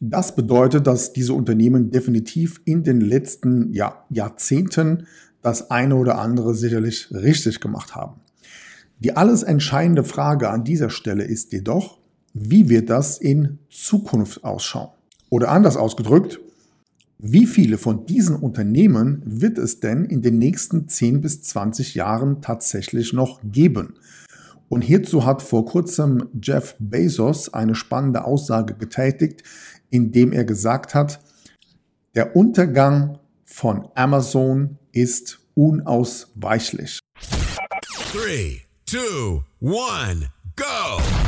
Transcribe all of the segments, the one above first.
Das bedeutet, dass diese Unternehmen definitiv in den letzten ja, Jahrzehnten das eine oder andere sicherlich richtig gemacht haben. Die alles entscheidende Frage an dieser Stelle ist jedoch, wie wird das in Zukunft ausschauen? Oder anders ausgedrückt, wie viele von diesen Unternehmen wird es denn in den nächsten 10 bis 20 Jahren tatsächlich noch geben? Und hierzu hat vor kurzem Jeff Bezos eine spannende Aussage getätigt, indem er gesagt hat, der Untergang von Amazon ist unausweichlich. 3, 2, 1, go!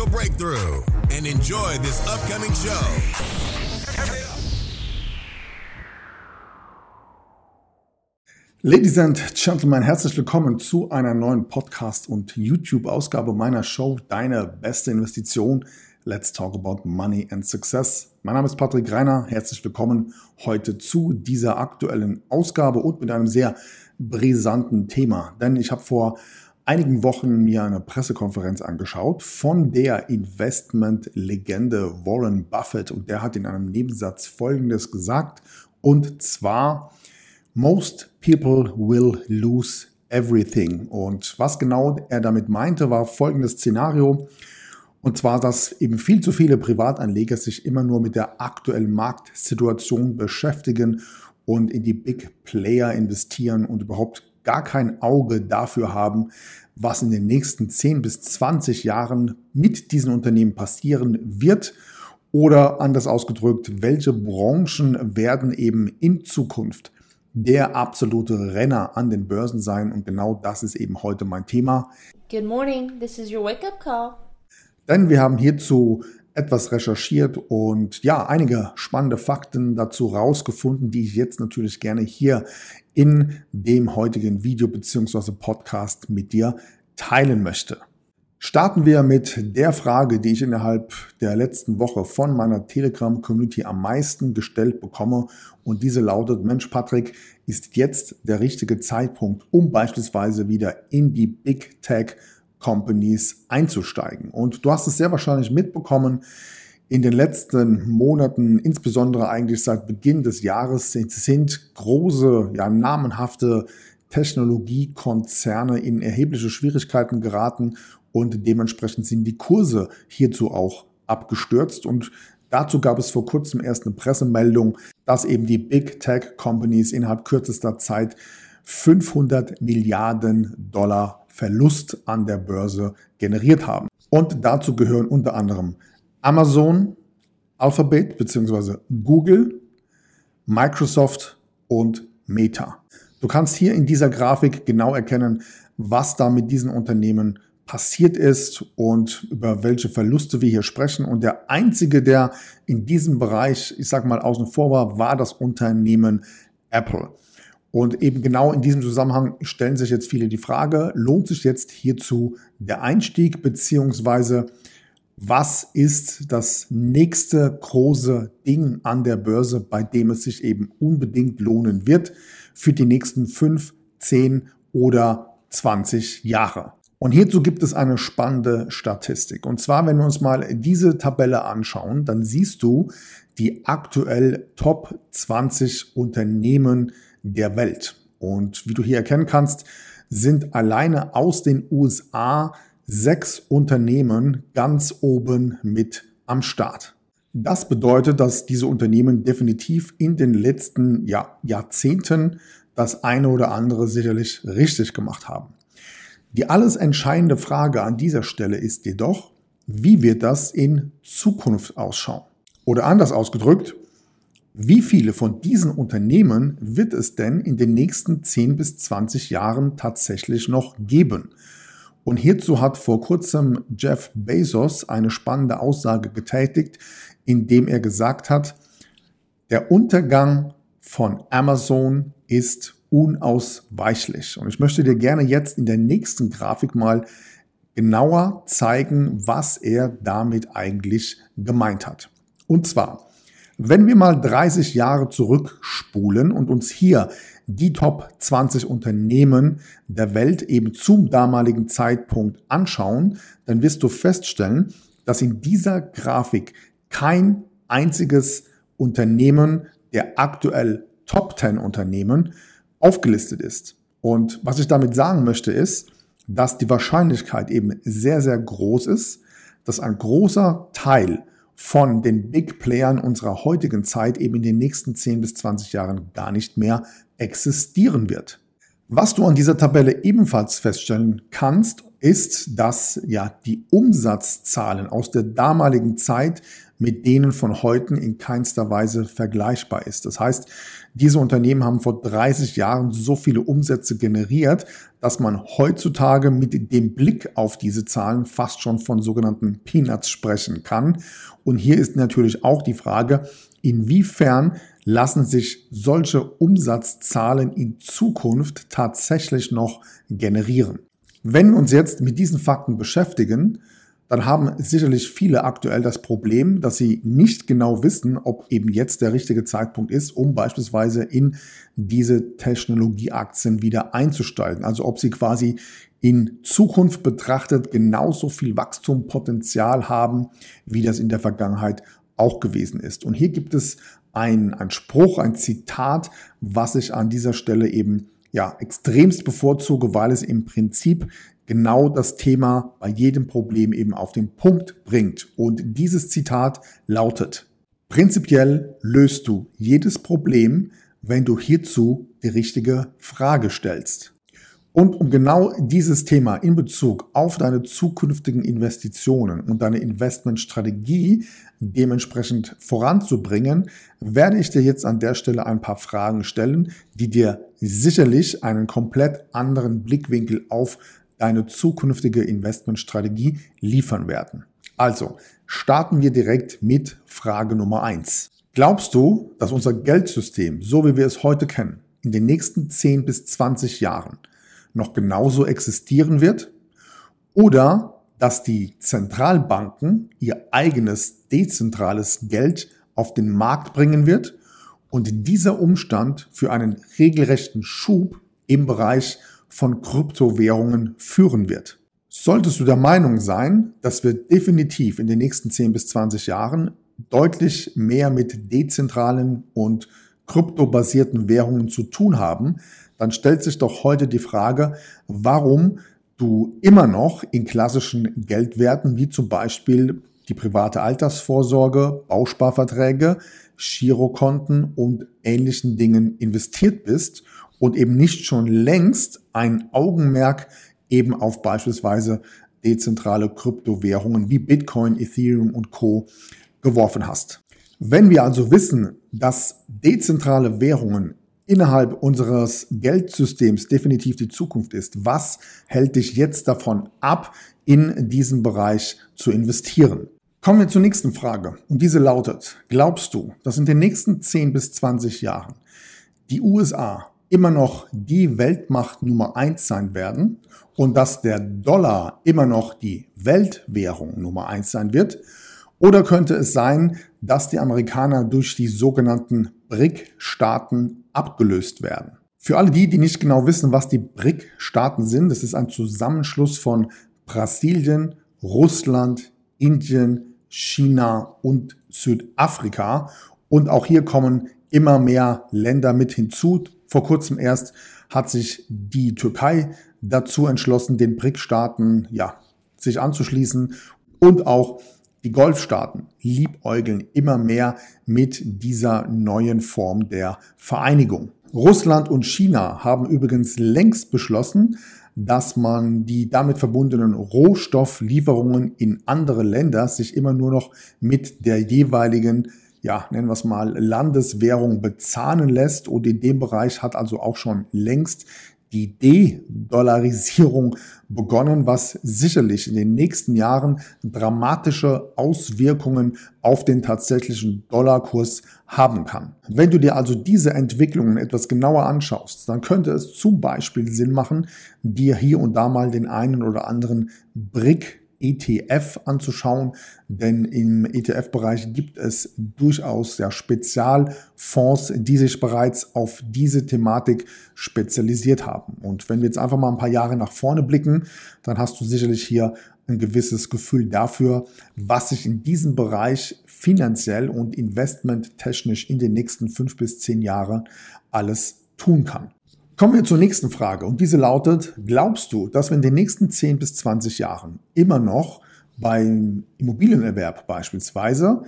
financial breakthrough and enjoy this upcoming show. Ladies and Gentlemen, herzlich willkommen zu einer neuen Podcast- und YouTube-Ausgabe meiner Show Deine beste Investition. Let's talk about money and success. Mein Name ist Patrick Reiner. Herzlich willkommen heute zu dieser aktuellen Ausgabe und mit einem sehr brisanten Thema. Denn ich habe vor einigen Wochen mir eine Pressekonferenz angeschaut von der Investment-Legende Warren Buffett und der hat in einem Nebensatz Folgendes gesagt und zwar Most people will lose everything. Und was genau er damit meinte, war folgendes Szenario. Und zwar, dass eben viel zu viele Privatanleger sich immer nur mit der aktuellen Marktsituation beschäftigen und in die Big Player investieren und überhaupt gar kein Auge dafür haben, was in den nächsten 10 bis 20 Jahren mit diesen Unternehmen passieren wird. Oder anders ausgedrückt, welche Branchen werden eben in Zukunft der absolute Renner an den Börsen sein. Und genau das ist eben heute mein Thema. Good morning, this is your wake-up call. Denn wir haben hierzu etwas recherchiert und ja, einige spannende Fakten dazu rausgefunden, die ich jetzt natürlich gerne hier in dem heutigen Video beziehungsweise Podcast mit dir teilen möchte. Starten wir mit der Frage, die ich innerhalb der letzten Woche von meiner Telegram-Community am meisten gestellt bekomme. Und diese lautet, Mensch, Patrick, ist jetzt der richtige Zeitpunkt, um beispielsweise wieder in die Big Tech Companies einzusteigen. Und du hast es sehr wahrscheinlich mitbekommen, in den letzten Monaten, insbesondere eigentlich seit Beginn des Jahres, sind große, ja, namenhafte Technologiekonzerne in erhebliche Schwierigkeiten geraten und dementsprechend sind die Kurse hierzu auch abgestürzt und dazu gab es vor kurzem erst eine Pressemeldung, dass eben die Big Tech Companies innerhalb kürzester Zeit 500 Milliarden Dollar Verlust an der Börse generiert haben. Und dazu gehören unter anderem Amazon, Alphabet bzw. Google, Microsoft und Meta. Du kannst hier in dieser Grafik genau erkennen, was da mit diesen Unternehmen passiert ist und über welche Verluste wir hier sprechen. Und der einzige, der in diesem Bereich, ich sag mal, außen vor war, war das Unternehmen Apple. Und eben genau in diesem Zusammenhang stellen sich jetzt viele die Frage, lohnt sich jetzt hierzu der Einstieg, beziehungsweise was ist das nächste große Ding an der Börse, bei dem es sich eben unbedingt lohnen wird für die nächsten fünf, zehn oder 20 Jahre. Und hierzu gibt es eine spannende Statistik. Und zwar, wenn wir uns mal diese Tabelle anschauen, dann siehst du die aktuell Top 20 Unternehmen der Welt. Und wie du hier erkennen kannst, sind alleine aus den USA sechs Unternehmen ganz oben mit am Start. Das bedeutet, dass diese Unternehmen definitiv in den letzten ja, Jahrzehnten das eine oder andere sicherlich richtig gemacht haben. Die alles entscheidende Frage an dieser Stelle ist jedoch, wie wird das in Zukunft ausschauen? Oder anders ausgedrückt, wie viele von diesen Unternehmen wird es denn in den nächsten 10 bis 20 Jahren tatsächlich noch geben? Und hierzu hat vor kurzem Jeff Bezos eine spannende Aussage getätigt, indem er gesagt hat, der Untergang von Amazon ist unausweichlich. Und ich möchte dir gerne jetzt in der nächsten Grafik mal genauer zeigen, was er damit eigentlich gemeint hat. Und zwar, wenn wir mal 30 Jahre zurückspulen und uns hier die Top 20 Unternehmen der Welt eben zum damaligen Zeitpunkt anschauen, dann wirst du feststellen, dass in dieser Grafik kein einziges Unternehmen der aktuell Top 10 Unternehmen aufgelistet ist. Und was ich damit sagen möchte ist, dass die Wahrscheinlichkeit eben sehr, sehr groß ist, dass ein großer Teil von den Big Playern unserer heutigen Zeit eben in den nächsten 10 bis 20 Jahren gar nicht mehr existieren wird. Was du an dieser Tabelle ebenfalls feststellen kannst, ist, dass ja die Umsatzzahlen aus der damaligen Zeit mit denen von heute in keinster Weise vergleichbar ist. Das heißt, diese Unternehmen haben vor 30 Jahren so viele Umsätze generiert, dass man heutzutage mit dem Blick auf diese Zahlen fast schon von sogenannten Peanuts sprechen kann. Und hier ist natürlich auch die Frage, inwiefern lassen sich solche Umsatzzahlen in Zukunft tatsächlich noch generieren. Wenn wir uns jetzt mit diesen Fakten beschäftigen, dann haben sicherlich viele aktuell das Problem, dass sie nicht genau wissen, ob eben jetzt der richtige Zeitpunkt ist, um beispielsweise in diese Technologieaktien wieder einzusteigen. Also ob sie quasi in Zukunft betrachtet genauso viel Wachstumpotenzial haben, wie das in der Vergangenheit auch gewesen ist. Und hier gibt es ein, ein Spruch, ein Zitat, was ich an dieser Stelle eben ja, extremst bevorzuge, weil es im Prinzip genau das Thema bei jedem Problem eben auf den Punkt bringt. Und dieses Zitat lautet, prinzipiell löst du jedes Problem, wenn du hierzu die richtige Frage stellst. Und um genau dieses Thema in Bezug auf deine zukünftigen Investitionen und deine Investmentstrategie dementsprechend voranzubringen, werde ich dir jetzt an der Stelle ein paar Fragen stellen, die dir sicherlich einen komplett anderen Blickwinkel auf deine zukünftige Investmentstrategie liefern werden. Also starten wir direkt mit Frage Nummer eins. Glaubst du, dass unser Geldsystem, so wie wir es heute kennen, in den nächsten 10 bis 20 Jahren noch genauso existieren wird oder dass die Zentralbanken ihr eigenes dezentrales Geld auf den Markt bringen wird und dieser Umstand für einen regelrechten Schub im Bereich von Kryptowährungen führen wird. Solltest du der Meinung sein, dass wir definitiv in den nächsten 10 bis 20 Jahren deutlich mehr mit dezentralen und kryptobasierten Währungen zu tun haben, dann stellt sich doch heute die Frage, warum du immer noch in klassischen Geldwerten wie zum Beispiel die private Altersvorsorge, Bausparverträge, Girokonten und ähnlichen Dingen investiert bist und eben nicht schon längst ein Augenmerk eben auf beispielsweise dezentrale Kryptowährungen wie Bitcoin, Ethereum und Co geworfen hast. Wenn wir also wissen, dass dezentrale Währungen innerhalb unseres Geldsystems definitiv die Zukunft ist. Was hält dich jetzt davon ab, in diesen Bereich zu investieren? Kommen wir zur nächsten Frage. Und diese lautet, glaubst du, dass in den nächsten 10 bis 20 Jahren die USA immer noch die Weltmacht Nummer eins sein werden und dass der Dollar immer noch die Weltwährung Nummer eins sein wird? Oder könnte es sein, dass die Amerikaner durch die sogenannten BRIC-Staaten abgelöst werden? Für alle die, die nicht genau wissen, was die BRIC-Staaten sind, das ist ein Zusammenschluss von Brasilien, Russland, Indien, China und Südafrika. Und auch hier kommen immer mehr Länder mit hinzu. Vor kurzem erst hat sich die Türkei dazu entschlossen, den BRIC-Staaten ja, sich anzuschließen und auch die Golfstaaten liebäugeln immer mehr mit dieser neuen Form der Vereinigung. Russland und China haben übrigens längst beschlossen, dass man die damit verbundenen Rohstofflieferungen in andere Länder sich immer nur noch mit der jeweiligen, ja, nennen wir es mal, Landeswährung bezahlen lässt. Und in dem Bereich hat also auch schon längst die De-Dollarisierung begonnen, was sicherlich in den nächsten Jahren dramatische Auswirkungen auf den tatsächlichen Dollarkurs haben kann. Wenn du dir also diese Entwicklungen etwas genauer anschaust, dann könnte es zum Beispiel Sinn machen, dir hier und da mal den einen oder anderen Brick ETF anzuschauen, denn im ETF-Bereich gibt es durchaus ja, Spezialfonds, die sich bereits auf diese Thematik spezialisiert haben. Und wenn wir jetzt einfach mal ein paar Jahre nach vorne blicken, dann hast du sicherlich hier ein gewisses Gefühl dafür, was sich in diesem Bereich finanziell und investmenttechnisch in den nächsten fünf bis zehn Jahren alles tun kann. Kommen wir zur nächsten Frage. Und diese lautet, glaubst du, dass wir in den nächsten 10 bis 20 Jahren immer noch beim Immobilienerwerb beispielsweise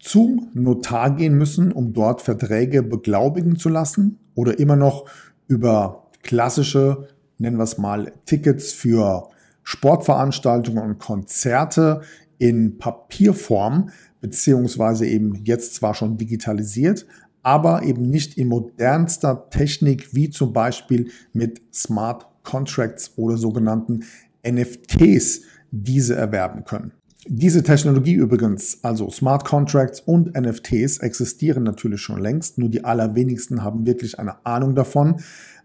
zum Notar gehen müssen, um dort Verträge beglaubigen zu lassen? Oder immer noch über klassische, nennen wir es mal, Tickets für Sportveranstaltungen und Konzerte in Papierform beziehungsweise eben jetzt zwar schon digitalisiert, aber eben nicht in modernster Technik wie zum Beispiel mit Smart Contracts oder sogenannten NFTs diese erwerben können. Diese Technologie übrigens, also Smart Contracts und NFTs, existieren natürlich schon längst, nur die allerwenigsten haben wirklich eine Ahnung davon,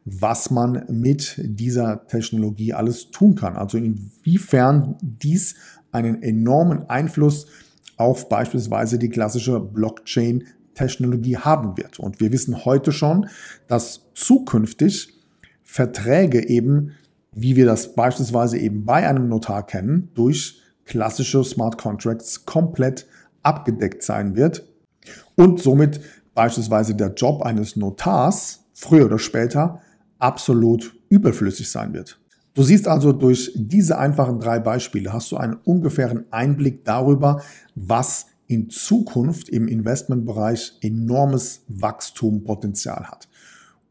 was man mit dieser Technologie alles tun kann. Also inwiefern dies einen enormen Einfluss auf beispielsweise die klassische Blockchain Technologie haben wird. Und wir wissen heute schon, dass zukünftig Verträge eben, wie wir das beispielsweise eben bei einem Notar kennen, durch klassische Smart Contracts komplett abgedeckt sein wird und somit beispielsweise der Job eines Notars früher oder später absolut überflüssig sein wird. Du siehst also durch diese einfachen drei Beispiele hast du einen ungefähren Einblick darüber, was in Zukunft im Investmentbereich enormes Wachstumpotenzial hat.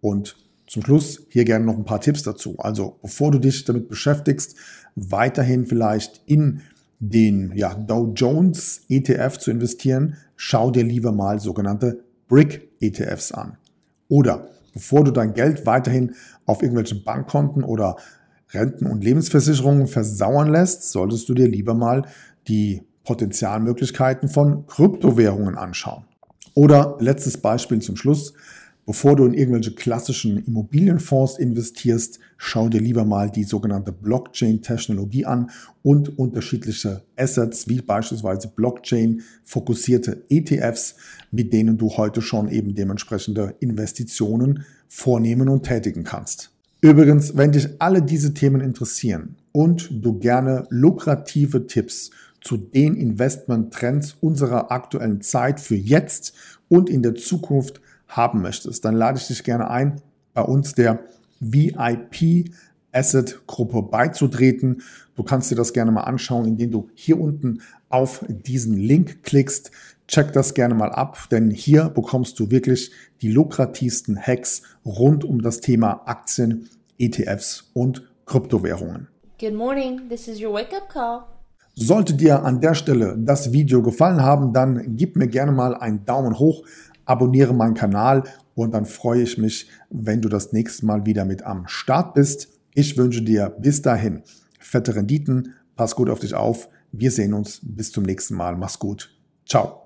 Und zum Schluss hier gerne noch ein paar Tipps dazu. Also bevor du dich damit beschäftigst, weiterhin vielleicht in den ja, Dow Jones ETF zu investieren, schau dir lieber mal sogenannte Brick ETFs an. Oder bevor du dein Geld weiterhin auf irgendwelchen Bankkonten oder Renten- und Lebensversicherungen versauern lässt, solltest du dir lieber mal die Potenzialmöglichkeiten von Kryptowährungen anschauen. Oder letztes Beispiel zum Schluss. Bevor du in irgendwelche klassischen Immobilienfonds investierst, schau dir lieber mal die sogenannte Blockchain-Technologie an und unterschiedliche Assets wie beispielsweise Blockchain-fokussierte ETFs, mit denen du heute schon eben dementsprechende Investitionen vornehmen und tätigen kannst. Übrigens, wenn dich alle diese Themen interessieren und du gerne lukrative Tipps zu den Investmenttrends unserer aktuellen Zeit für jetzt und in der Zukunft haben möchtest, dann lade ich dich gerne ein, bei uns der VIP Asset Gruppe beizutreten. Du kannst dir das gerne mal anschauen, indem du hier unten auf diesen Link klickst. Check das gerne mal ab, denn hier bekommst du wirklich die lukrativsten Hacks rund um das Thema Aktien, ETFs und Kryptowährungen. Good morning, this is your wake up call. Sollte dir an der Stelle das Video gefallen haben, dann gib mir gerne mal einen Daumen hoch, abonniere meinen Kanal und dann freue ich mich, wenn du das nächste Mal wieder mit am Start bist. Ich wünsche dir bis dahin fette Renditen, pass gut auf dich auf. Wir sehen uns bis zum nächsten Mal. Mach's gut. Ciao.